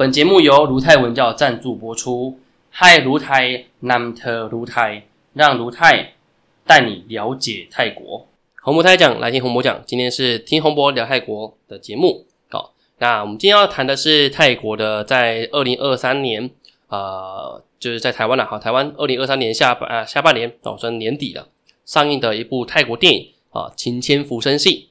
本节目由卢泰文教赞助播出。嗨，卢泰南特卢泰，让卢泰带你了解泰国。红博泰讲，来听红博讲。今天是听红博聊泰国的节目。好，那我们今天要谈的是泰国的，在二零二三年，呃，就是在台湾了。好，台湾二零二三年下半啊下半年，哦，算年底了，上映的一部泰国电影啊，《情牵浮生戏》。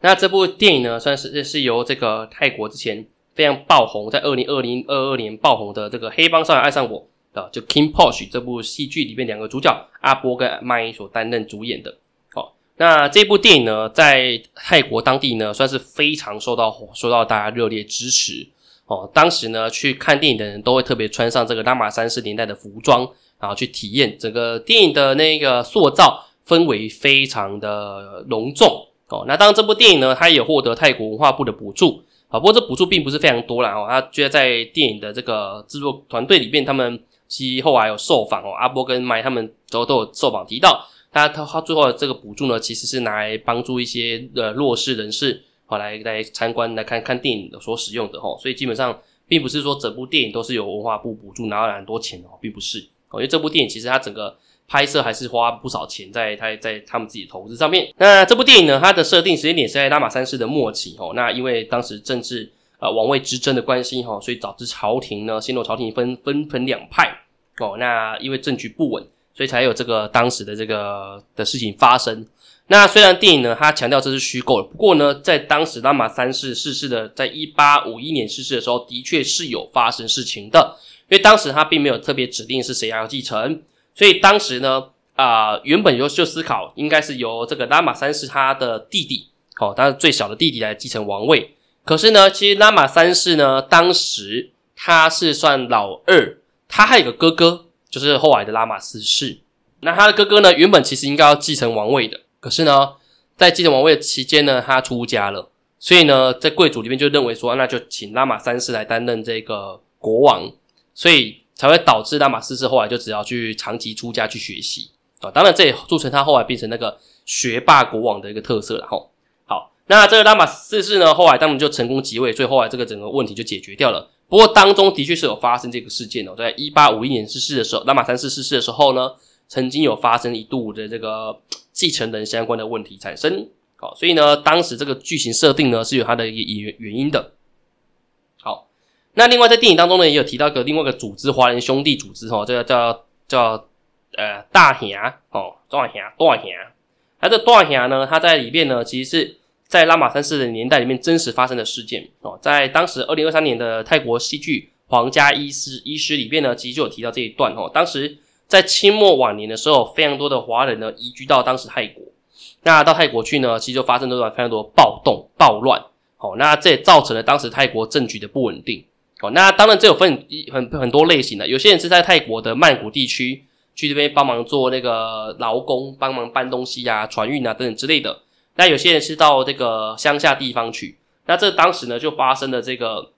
那这部电影呢，算是是由这个泰国之前。非常爆红，在二零二零二二年爆红的这个《黑帮少年爱上我》啊，就 King Porsche 这部戏剧里面两个主角阿波跟麦所担任主演的。好，那这部电影呢，在泰国当地呢，算是非常受到受到大家热烈支持。哦，当时呢，去看电影的人都会特别穿上这个拉玛三世年代的服装，然后去体验整个电影的那个塑造氛围，非常的隆重。哦，那当然这部电影呢，它也获得泰国文化部的补助。啊，不过这补助并不是非常多啦哦，他觉得在电影的这个制作团队里面，他们其实后来有受访哦，阿波跟麦他们都都有受访提到，他他他最后这个补助呢，其实是拿来帮助一些呃弱势人士，好来来参观来看看电影的所使用的哦，所以基本上并不是说整部电影都是由文化部补助拿了很多钱哦，并不是哦，因为这部电影其实它整个。拍摄还是花不少钱在他在他们自己投资上面。那这部电影呢，它的设定时间点是在拉玛三世的末期哦。那因为当时政治呃王位之争的关系哈，所以导致朝廷呢陷入朝廷分分分两派哦。那因为政局不稳，所以才有这个当时的这个的事情发生。那虽然电影呢，它强调这是虚构的，不过呢，在当时拉玛三世逝世的，在一八五一年逝世的时候，的确是有发生事情的。因为当时他并没有特别指定是谁要继承。所以当时呢，啊，原本就就思考应该是由这个拉玛三世他的弟弟，哦，他是最小的弟弟来继承王位。可是呢，其实拉玛三世呢，当时他是算老二，他还有个哥哥，就是后来的拉玛四世。那他的哥哥呢，原本其实应该要继承王位的，可是呢，在继承王位的期间呢，他出家了，所以呢，在贵族里面就认为说，那就请拉玛三世来担任这个国王，所以。才会导致拉玛四世后来就只要去长期出家去学习啊，当然这也铸成他后来变成那个学霸国王的一个特色了哈。好，那这个拉玛四世呢，后来当然就成功即位，所以后来这个整个问题就解决掉了。不过当中的确是有发生这个事件哦，在一八五一年逝世的时候，拉玛三世逝世的时候呢，曾经有发生一度的这个继承人相关的问题产生。好，所以呢，当时这个剧情设定呢是有它的原原因的。那另外在电影当中呢，也有提到一个另外一个组织——华人兄弟组织，哈，这个叫叫呃大侠哦，大侠大侠。那这大侠呢，他在里面呢，其实是在拉玛三世的年代里面真实发生的事件哦。在当时二零二三年的泰国戏剧《皇家医师医师》里面呢，其实就有提到这一段哦。当时在清末晚年的时候，非常多的华人呢移居到当时泰国。那到泰国去呢，其实就发生了非常多暴动暴乱。哦，那这也造成了当时泰国政局的不稳定。那当然这有分很很多类型的，有些人是在泰国的曼谷地区去这边帮忙做那个劳工，帮忙搬东西啊、船运啊等等之类的。那有些人是到这个乡下地方去，那这当时呢就发生了这个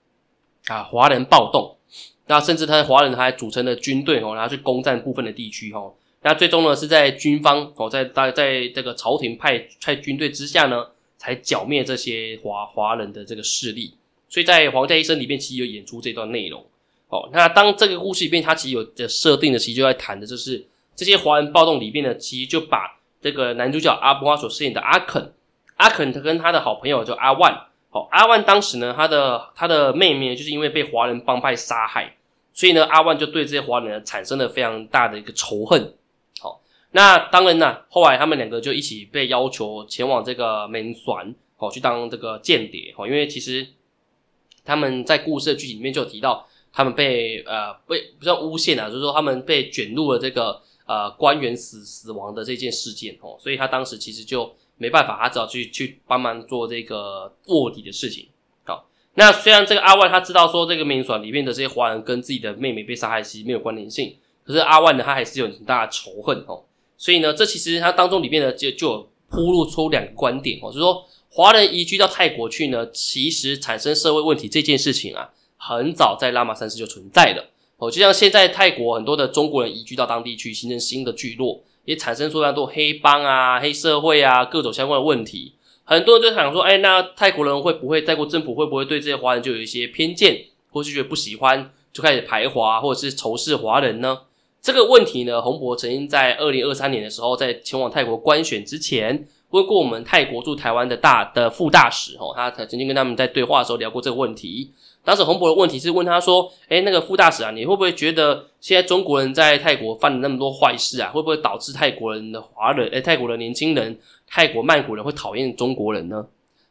啊华人暴动，那甚至他华人还组成了军队哦，然后去攻占部分的地区哦。那最终呢是在军方哦，在大在这个朝廷派派军队之下呢，才剿灭这些华华人的这个势力。所以在《皇家医生》里面，其实有演出这段内容。哦，那当这个故事里面，它其实有的设定的，其实就在谈的就是这些华人暴动里面呢，其实就把这个男主角阿波所饰演的阿肯，阿肯他跟他的好朋友叫阿万，哦，阿万当时呢，他的他的妹妹就是因为被华人帮派杀害，所以呢，阿万就对这些华人产生了非常大的一个仇恨。好，那当然呢，后来他们两个就一起被要求前往这个门船，哦，去当这个间谍，哦，因为其实。他们在故事的剧情里面就有提到，他们被呃被不叫诬陷啊，就是说他们被卷入了这个呃官员死死亡的这件事件哦，所以他当时其实就没办法，他只好去去帮忙做这个卧底的事情。好，那虽然这个阿万他知道说这个民爽里面的这些华人跟自己的妹妹被杀害其实没有关联性，可是阿万呢他还是有很大的仇恨哦，所以呢这其实他当中里面呢就就有铺露出两个观点哦，就是说。华人移居到泰国去呢，其实产生社会问题这件事情啊，很早在拉玛三世就存在了。哦，就像现在泰国很多的中国人移居到当地去，形成新的聚落，也产生出非常多黑帮啊、黑社会啊各种相关的问题。很多人就想说，哎，那泰国人会不会泰国政府会不会对这些华人就有一些偏见，或或是觉得不喜欢就开始排华，或者是仇视华人呢？这个问题呢，洪博曾经在二零二三年的时候，在前往泰国官选之前，问过我们泰国驻台湾的大的副大使哦，他曾经跟他们在对话的时候聊过这个问题。当时洪博的问题是问他说：“哎，那个副大使啊，你会不会觉得现在中国人在泰国犯了那么多坏事啊，会不会导致泰国人的华人，哎，泰国的年轻人，泰国曼谷人会讨厌中国人呢？”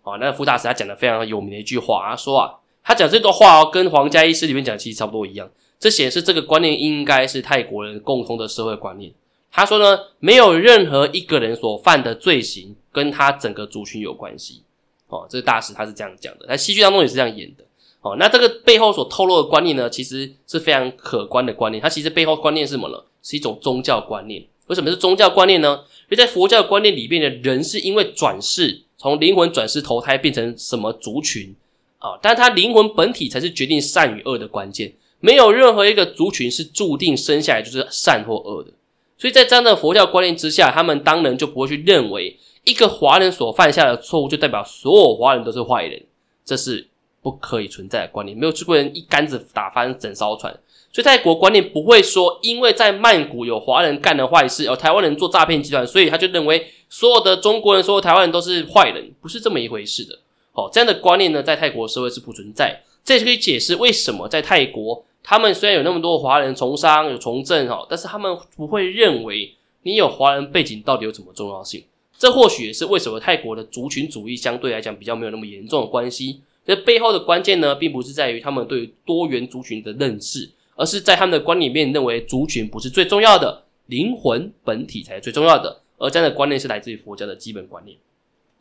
哦，那个副大使他讲的非常有名的一句话，他说啊，他讲这段话哦，跟皇家医师里面讲其实差不多一样。这显示这个观念应该是泰国人共通的社会观念。他说呢，没有任何一个人所犯的罪行跟他整个族群有关系。哦，这个大使他是这样讲的，在戏剧当中也是这样演的。哦，那这个背后所透露的观念呢，其实是非常可观的观念。它其实背后观念是什么呢？是一种宗教观念。为什么是宗教观念呢？因为在佛教观念里面的人是因为转世，从灵魂转世投胎变成什么族群啊？但他灵魂本体才是决定善与恶的关键。没有任何一个族群是注定生下来就是善或恶的，所以在这样的佛教观念之下，他们当然就不会去认为一个华人所犯下的错误就代表所有华人都是坏人，这是不可以存在的观念。没有中国人一竿子打翻整艘船，所以泰国观念不会说，因为在曼谷有华人干了坏事，有台湾人做诈骗集团，所以他就认为所有的中国人、所有台湾人都是坏人，不是这么一回事的。哦，这样的观念呢，在泰国社会是不存在。这就可以解释为什么在泰国，他们虽然有那么多华人从商、有从政哈，但是他们不会认为你有华人背景到底有什么重要性。这或许也是为什么泰国的族群主义相对来讲比较没有那么严重的关系。这背后的关键呢，并不是在于他们对多元族群的认识，而是在他们的观念里面认为族群不是最重要的，灵魂本体才是最重要的。而这样的观念是来自于佛教的基本观念。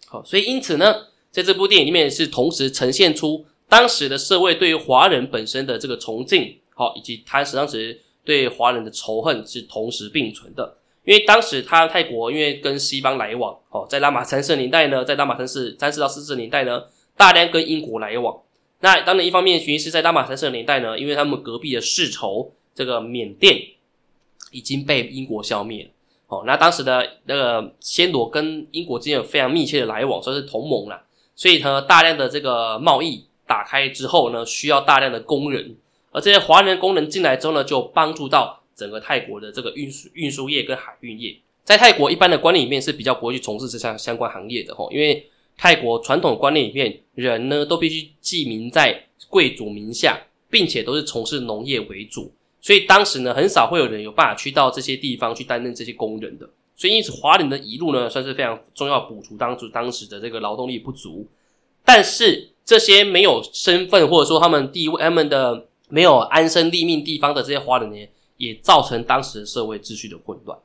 好，所以因此呢，在这部电影里面是同时呈现出。当时的社会对于华人本身的这个崇敬，好，以及他当时对华人的仇恨是同时并存的。因为当时他泰国因为跟西方来往，哦，在拉玛三世年代呢，在拉玛三世三世到四世年代呢，大量跟英国来往。那当然一方面原因是在拉玛三世年代呢，因为他们隔壁的世仇这个缅甸已经被英国消灭了。哦，那当时的那个暹罗跟英国之间有非常密切的来往，算是同盟了。所以呢，大量的这个贸易。打开之后呢，需要大量的工人，而这些华人工人进来之后呢，就帮助到整个泰国的这个运输运输业跟海运业。在泰国一般的观念里面是比较不会去从事这项相关行业的吼，因为泰国传统观念里面，人呢都必须记名在贵族名下，并且都是从事农业为主，所以当时呢很少会有人有办法去到这些地方去担任这些工人的，所以因此华人的移入呢算是非常重要，补足当时当时的这个劳动力不足，但是。这些没有身份或者说他们地位、他们的没有安身立命地方的这些华人呢，也造成当时的社会秩序的混乱。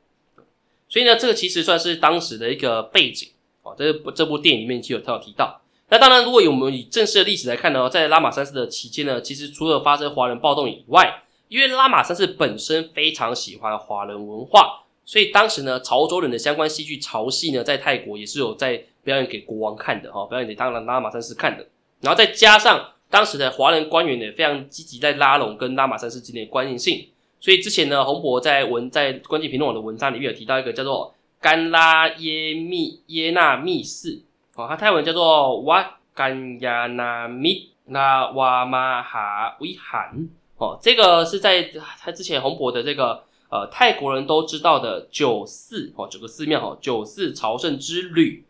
所以呢，这个其实算是当时的一个背景哦。这部这部电影里面就有他有提到。那当然，如果我们以正式的历史来看呢，在拉玛三世的期间呢，其实除了发生华人暴动以外，因为拉玛三世本身非常喜欢华人文化，所以当时呢，潮州人的相关戏剧潮戏呢，在泰国也是有在表演给国王看的哈，表演给当然拉玛三世看的。然后再加上当时的华人官员呢，非常积极在拉拢跟拉玛三世之间的关联性，所以之前呢，洪博在文在关键评论网的文章里面有提到一个叫做甘拉耶密耶纳密寺，哦，它泰文叫做瓦甘亚纳密那瓦玛哈维罕，哦，这个是在他之前洪博的这个呃泰国人都知道的九寺哦，九个寺庙哦，九寺朝圣之旅。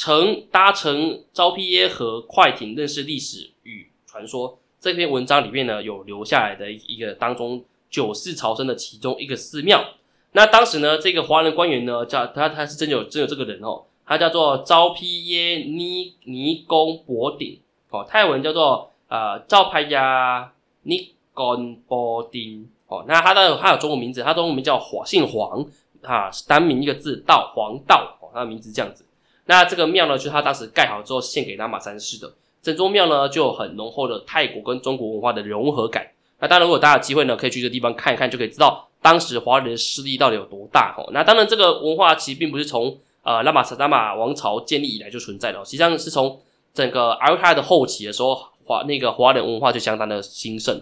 乘搭乘招披耶和快艇认识历史与传说。这篇文章里面呢，有留下来的一个当中九世朝圣的其中一个寺庙。那当时呢，这个华人官员呢，叫他他是真有真有这个人哦，他叫做招披耶尼尼公博顶哦，泰文叫做呃昭派亚尼公博顶哦。那他的他有中文名字，他中文名叫黄姓黄啊，单名一个字道黄道哦，他的名字这样子。那这个庙呢，就是他当时盖好之后献给拉玛三世的。整座庙呢，就有很浓厚的泰国跟中国文化的融合感。那当然，如果大家有机会呢，可以去这个地方看一看，就可以知道当时华人的势力到底有多大哈。那当然，这个文化其实并不是从呃拉玛萨拉玛王朝建立以来就存在的，实际上是从整个阿尔泰的后期的时候，华那个华人文化就相当的兴盛。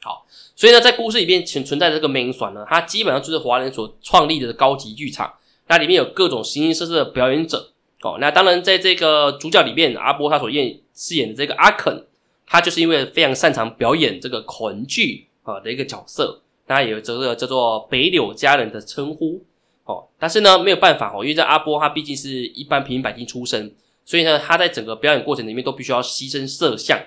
好，所以呢，在故事里面存存在这个美影馆呢，它基本上就是华人所创立的高级剧场。那里面有各种形形色色的表演者哦。那当然，在这个主角里面，阿波他所演饰演的这个阿肯，他就是因为非常擅长表演这个恐惧啊的一个角色，那有这个叫做北柳家人的称呼哦。但是呢，没有办法哦，因为这阿波他毕竟是一般平民百姓出身，所以呢，他在整个表演过程里面都必须要牺牲色相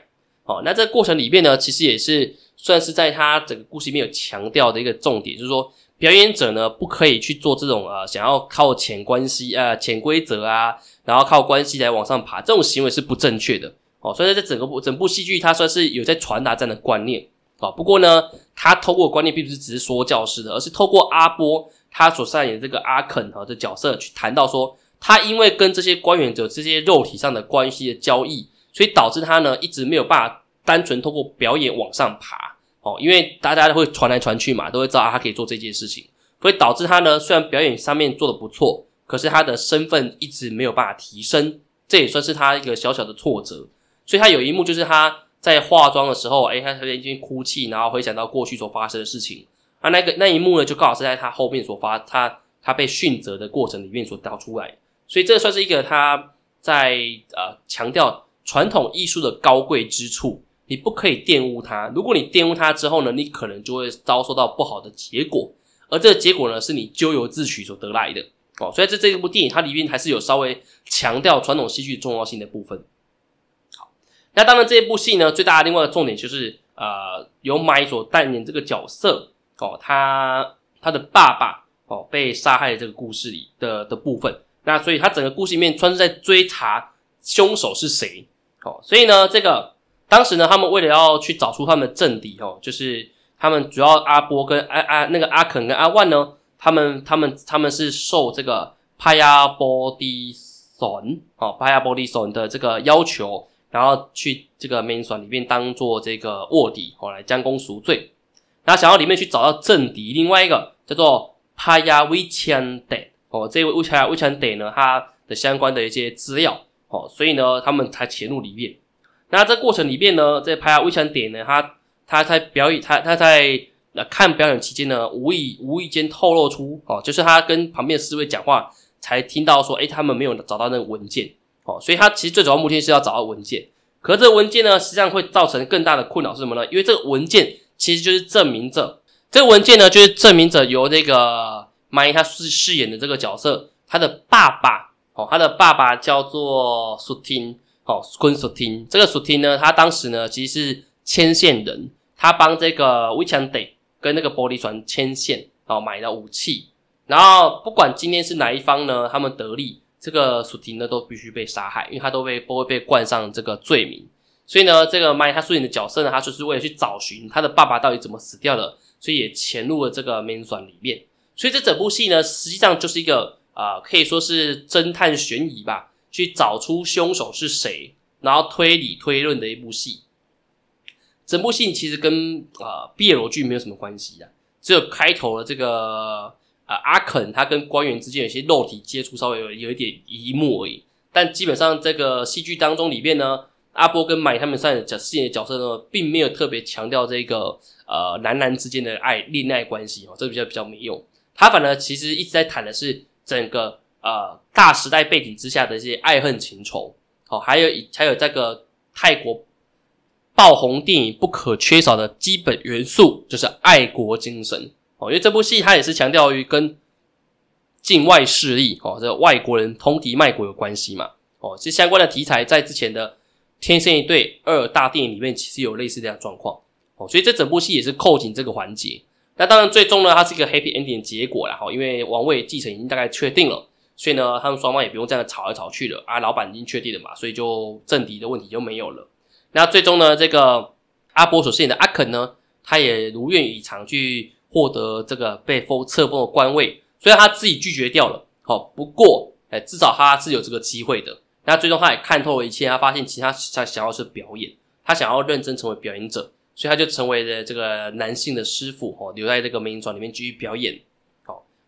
哦。那这个过程里面呢，其实也是算是在他整个故事里面有强调的一个重点，就是说表演者呢不可以去做这种呃想要靠潜关系啊、潜规则啊，然后靠关系来往上爬这种行为是不正确的。哦，所以在整个部整部戏剧，它算是有在传达这样的观念啊。不过呢，他透过观念并不是只是说教式的，而是透过阿波他所扮演的这个阿肯哈的角色去谈到说，他因为跟这些官员者这些肉体上的关系的交易，所以导致他呢一直没有办法单纯透过表演往上爬哦。因为大家都会传来传去嘛，都会知道他可以做这件事情，所以导致他呢虽然表演上面做的不错，可是他的身份一直没有办法提升，这也算是他一个小小的挫折。所以他有一幕就是他在化妆的时候，哎，他突然间哭泣，然后回想到过去所发生的事情。啊，那个那一幕呢，就刚好是在他后面所发他他被训责的过程里面所导出来。所以这算是一个他在呃强调传统艺术的高贵之处，你不可以玷污它。如果你玷污它之后呢，你可能就会遭受到不好的结果。而这个结果呢，是你咎由自取所得来的哦。所以在这一部电影，它里面还是有稍微强调传统戏剧重要性的部分。好那当然，这一部戏呢，最大的另外一个重点就是，呃，由麦所扮演这个角色哦，他他的爸爸哦被杀害的这个故事里的的部分。那所以，他整个故事里面，专是在追查凶手是谁哦。所以呢，这个当时呢，他们为了要去找出他们的政敌哦，就是他们主要阿波跟阿阿那个阿肯跟阿万呢，他们他们他们是受这个帕亚波迪隼哦帕亚波迪隼的这个要求。然后去这个 main 里面当做这个卧底，哦来将功赎罪。那想要里面去找到政敌，另外一个叫做帕亚威强德，哦，这位威强威强德呢，他的相关的一些资料，哦，所以呢，他们才潜入里面。那这过程里面呢，这帕亚威强德呢，他他在表演，他他在看表演期间呢，无意无意间透露出，哦，就是他跟旁边的侍卫讲话，才听到说，诶，他们没有找到那个文件。哦，所以他其实最主要目的是要找到文件，可这个文件呢，实际上会造成更大的困扰是什么呢？因为这个文件其实就是证明着，这个文件呢，就是证明着由那个马伊他饰饰演的这个角色，他的爸爸哦，他的爸爸叫做苏汀哦，昆索汀。这个索汀呢，他当时呢其实是牵线人，他帮这个威强德跟那个玻璃船牵线哦，买了武器，然后不管今天是哪一方呢，他们得利。这个索婷呢都必须被杀害，因为他都被都会被冠上这个罪名。所以呢，这个麦他饰演的角色呢，他就是为了去找寻他的爸爸到底怎么死掉的，所以也潜入了这个 main 里面。所以这整部戏呢，实际上就是一个啊，可以说是侦探悬疑吧，去找出凶手是谁，然后推理推论的一部戏。整部戏其实跟啊毕业罗剧没有什么关系啊，只有开头的这个。啊，阿肯他跟官员之间有些肉体接触，稍微有有一点一幕而已。但基本上这个戏剧当中里面呢，阿波跟买他们扮演角饰演的角色呢，并没有特别强调这个呃男男之间的爱恋爱关系哦，这比较比较没用。他反而其实一直在谈的是整个呃大时代背景之下的一些爱恨情仇哦，还有还有这个泰国爆红电影不可缺少的基本元素，就是爱国精神。哦，因为这部戏它也是强调于跟境外势力哦，这个外国人通敌卖国有关系嘛。哦，其实相关的题材在之前的《天生一对二》大电影里面其实有类似这样状况。哦，所以这整部戏也是扣紧这个环节。那当然，最终呢，它是一个 happy ending 的结果了。哈，因为王位继承已经大概确定了，所以呢，他们双方也不用这样吵来吵去了啊。老板已经确定了嘛，所以就政敌的问题就没有了。那最终呢，这个阿波所饰演的阿肯呢，他也如愿以偿去。获得这个被封册封的官位，虽然他自己拒绝掉了，好，不过，哎，至少他是有这个机会的。那最终他也看透了一切，他发现其他他想要是表演，他想要认真成为表演者，所以他就成为了这个男性的师傅，哦，留在这个美影庄里面继续表演。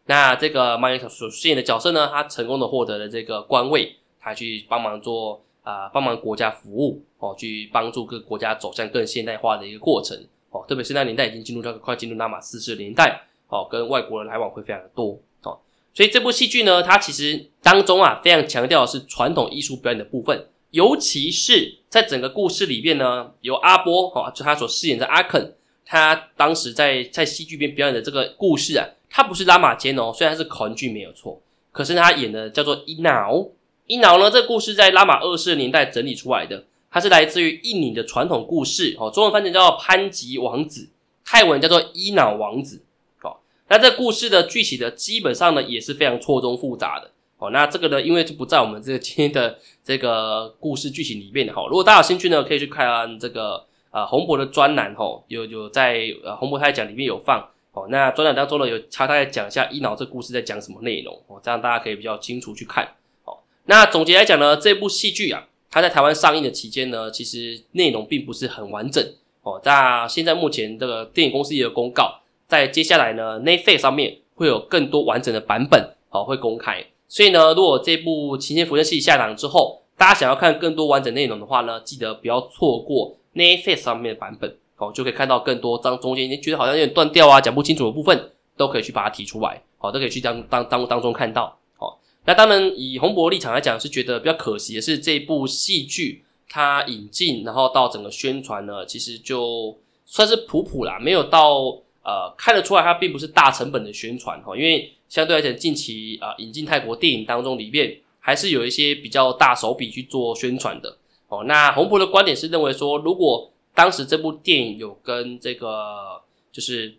那这个马云所饰演的角色呢，他成功的获得了这个官位，他去帮忙做啊，帮忙国家服务，哦，去帮助各个国家走向更现代化的一个过程。哦，特别是那年代已经进入到快进入拉玛四世年代，哦，跟外国人来往会非常的多，哦，所以这部戏剧呢，它其实当中啊，非常强调的是传统艺术表演的部分，尤其是在整个故事里面呢，由阿波哈，就他所饰演的阿肯，他当时在在戏剧边表演的这个故事啊，他不是拉玛坚哦，虽然是口音剧没有错，可是他演的叫做伊瑙。伊瑙呢，这个故事在拉玛二世年代整理出来的，它是来自于印尼的传统故事哦，中文翻译叫做潘吉王子，泰文叫做伊瑙王子。哦，那这故事的剧情的，基本上呢也是非常错综复杂的。哦，那这个呢，因为就不在我们这个今天的这个故事剧情里面的哈。如果大家有兴趣呢，可以去看这个呃洪博的专栏哈，有有在呃洪博他讲里面有放哦。那专栏当中呢，有他大概讲一下伊脑这故事在讲什么内容哦，这样大家可以比较清楚去看哦。那总结来讲呢，这部戏剧啊，它在台湾上映的期间呢，其实内容并不是很完整哦。那现在目前这个电影公司也有公告，在接下来呢，Netflix 上面会有更多完整的版本哦会公开。所以呢，如果这部《晴天辐射器》下档之后，大家想要看更多完整内容的话呢，记得不要错过 Netflix 上面的版本哦，就可以看到更多当中间你觉得好像有点断掉啊、讲不清楚的部分，都可以去把它提出来，好，都可以去当当当当中看到。好，那当然以洪博立场来讲，是觉得比较可惜的是这部戏剧它引进，然后到整个宣传呢，其实就算是普普啦，没有到呃看得出来它并不是大成本的宣传哈，因为。相对来讲，近期啊引进泰国电影当中里面，还是有一些比较大手笔去做宣传的哦。那洪博的观点是认为说，如果当时这部电影有跟这个就是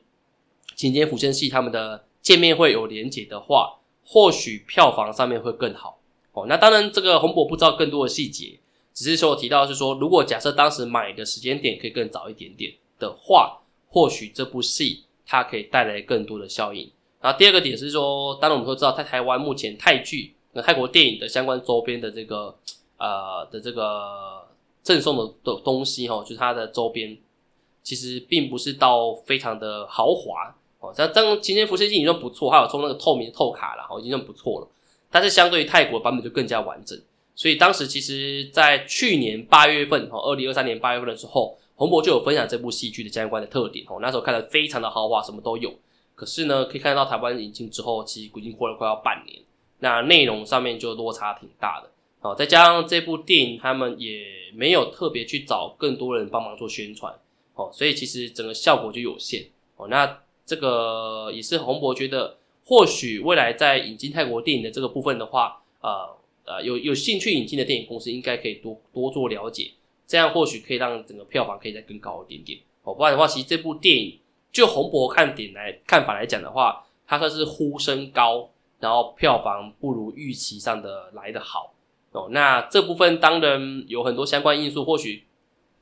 晴天福生系他们的见面会有连结的话，或许票房上面会更好哦。那当然，这个洪博不知道更多的细节，只是说提到是说，如果假设当时买的时间点可以更早一点点的话，或许这部戏它可以带来更多的效应。然后第二个点是说，当然我们都知道，在台湾目前泰剧、那泰国电影的相关周边的这个呃的这个赠送的的东西哈，就是它的周边其实并不是到非常的豪华哦。像这今天福星已经算不错，还有送那个透明透卡了，哦，已经算不错了。但是相对于泰国版本就更加完整。所以当时其实，在去年八月份哦，二零二三年八月份的时候，洪博就有分享这部戏剧的相关的特点哦。那时候看的非常的豪华，什么都有。可是呢，可以看到台湾引进之后，其实已经过了快要半年，那内容上面就落差挺大的。好，再加上这部电影，他们也没有特别去找更多人帮忙做宣传，哦，所以其实整个效果就有限。哦，那这个也是洪博觉得，或许未来在引进泰国电影的这个部分的话，呃呃，有有兴趣引进的电影公司，应该可以多多做了解，这样或许可以让整个票房可以再更高一点点。哦，不然的话，其实这部电影。就洪博看点来看法来讲的话，它算是呼声高，然后票房不如预期上的来的好哦。那这部分当然有很多相关因素，或许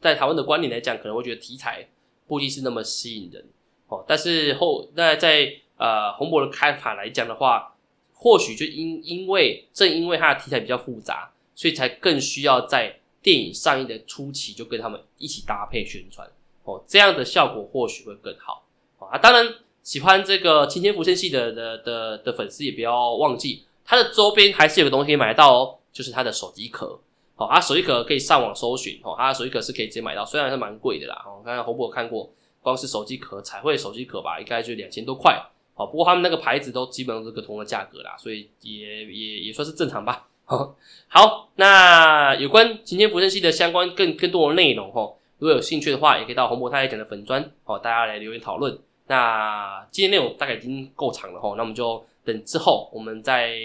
在台湾的观点来讲，可能会觉得题材不一定是那么吸引人哦。但是后那在呃洪博的看法来讲的话，或许就因因为正因为它的题材比较复杂，所以才更需要在电影上映的初期就跟他们一起搭配宣传哦，这样的效果或许会更好。啊，当然喜欢这个晴天浮生系的的的的粉丝也不要忘记，它的周边还是有个东西可以买到哦，就是它的手机壳。好，啊，手机壳可以上网搜寻，哦，它的手机壳是可以直接买到，虽然是蛮贵的啦。哦，刚刚红博看过，光是手机壳彩绘手机壳吧，应该就两千多块。好，不过他们那个牌子都基本上是个同的价格啦，所以也也也算是正常吧。好，那有关晴天浮生系的相关更更多的内容，哈，如果有兴趣的话，也可以到红博太太讲的粉砖，哦，大家来留言讨论。那今天内容大概已经够长了哈，那我们就等之后我们再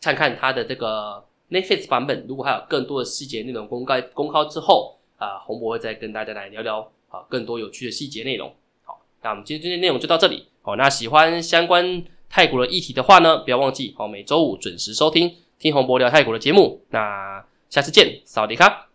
看看它的这个 Netflix 版本，如果还有更多的细节内容公开公开之后，啊，洪博会再跟大家来聊聊啊更多有趣的细节内容。好，那我们今天今天内容就到这里。好，那喜欢相关泰国的议题的话呢，不要忘记好每周五准时收听听洪博聊泰国的节目。那下次见，萨瓦迪卡。